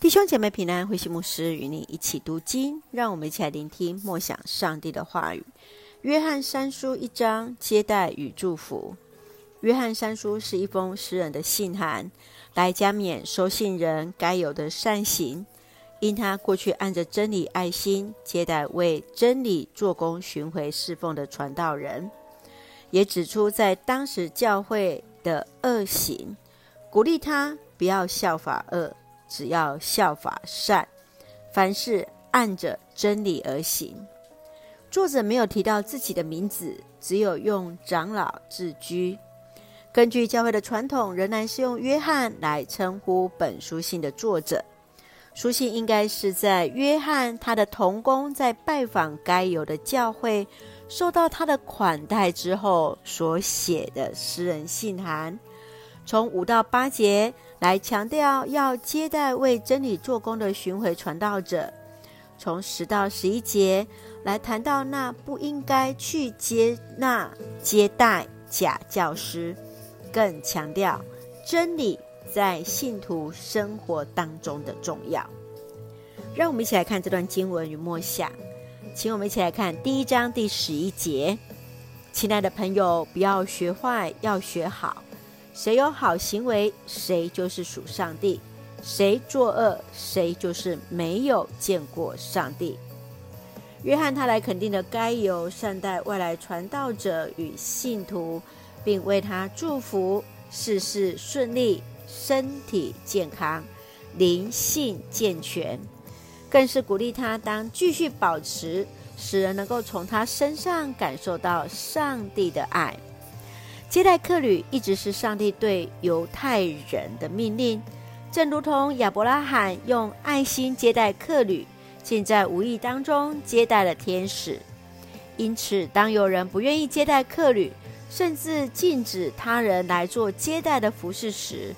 弟兄姐妹平安，慧馨牧师与你一起读经，让我们一起来聆听默想上帝的话语。约翰三书一章，接待与祝福。约翰三书是一封诗人的信函，来加冕收信人该有的善行。因他过去按着真理爱心接待为真理做工巡回侍奉的传道人，也指出在当时教会的恶行，鼓励他不要效法恶。只要效法善，凡事按着真理而行。作者没有提到自己的名字，只有用长老自居。根据教会的传统，仍然是用约翰来称呼本书信的作者。书信应该是在约翰他的同工在拜访该有的教会，受到他的款待之后所写的私人信函。从五到八节来强调要接待为真理做工的巡回传道者；从十到十一节来谈到那不应该去接纳接待假教师，更强调真理在信徒生活当中的重要。让我们一起来看这段经文与默想，请我们一起来看第一章第十一节：亲爱的朋友，不要学坏，要学好。谁有好行为，谁就是属上帝；谁作恶，谁就是没有见过上帝。约翰他来肯定的该由善待外来传道者与信徒，并为他祝福，事事顺利，身体健康，灵性健全，更是鼓励他当继续保持，使人能够从他身上感受到上帝的爱。接待客旅一直是上帝对犹太人的命令，正如同亚伯拉罕用爱心接待客旅，竟在无意当中接待了天使。因此，当有人不愿意接待客旅，甚至禁止他人来做接待的服事时，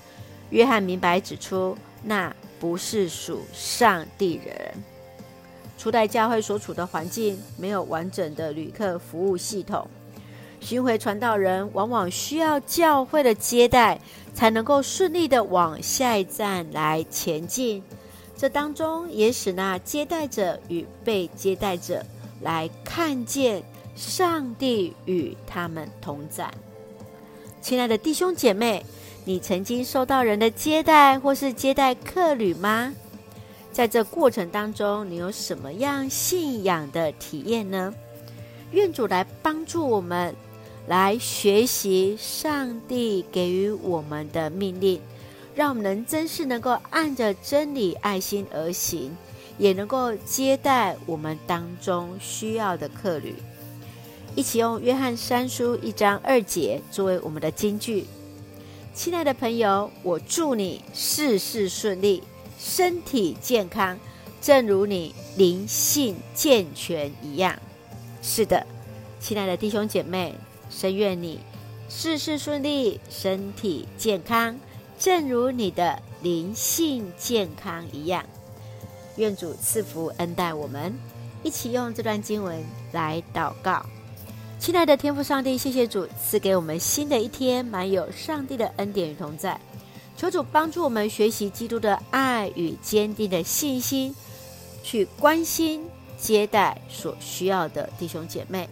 约翰明白指出，那不是属上帝人。初代教会所处的环境没有完整的旅客服务系统。巡回传道人往往需要教会的接待，才能够顺利的往下一站来前进。这当中也使那接待者与被接待者来看见上帝与他们同在。亲爱的弟兄姐妹，你曾经受到人的接待或是接待客旅吗？在这过程当中，你有什么样信仰的体验呢？愿主来帮助我们。来学习上帝给予我们的命令，让我们能真是能够按着真理爱心而行，也能够接待我们当中需要的客旅。一起用约翰三书一章二节作为我们的金句。亲爱的朋友，我祝你事事顺利，身体健康，正如你灵性健全一样。是的，亲爱的弟兄姐妹。深愿你事事顺利，身体健康，正如你的灵性健康一样。愿主赐福恩待我们，一起用这段经文来祷告。亲爱的天父上帝，谢谢主赐给我们新的一天，满有上帝的恩典与同在。求主帮助我们学习基督的爱与坚定的信心，去关心接待所需要的弟兄姐妹。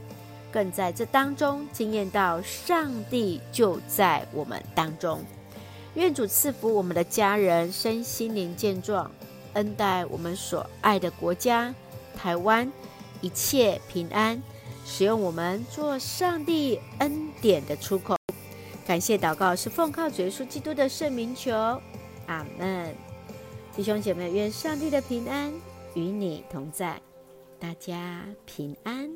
更在这当中惊艳到上帝就在我们当中，愿主赐福我们的家人身心灵健壮，恩待我们所爱的国家台湾一切平安，使用我们做上帝恩典的出口。感谢祷告是奉靠主耶稣基督的圣名求，阿门。弟兄姐妹，愿上帝的平安与你同在，大家平安。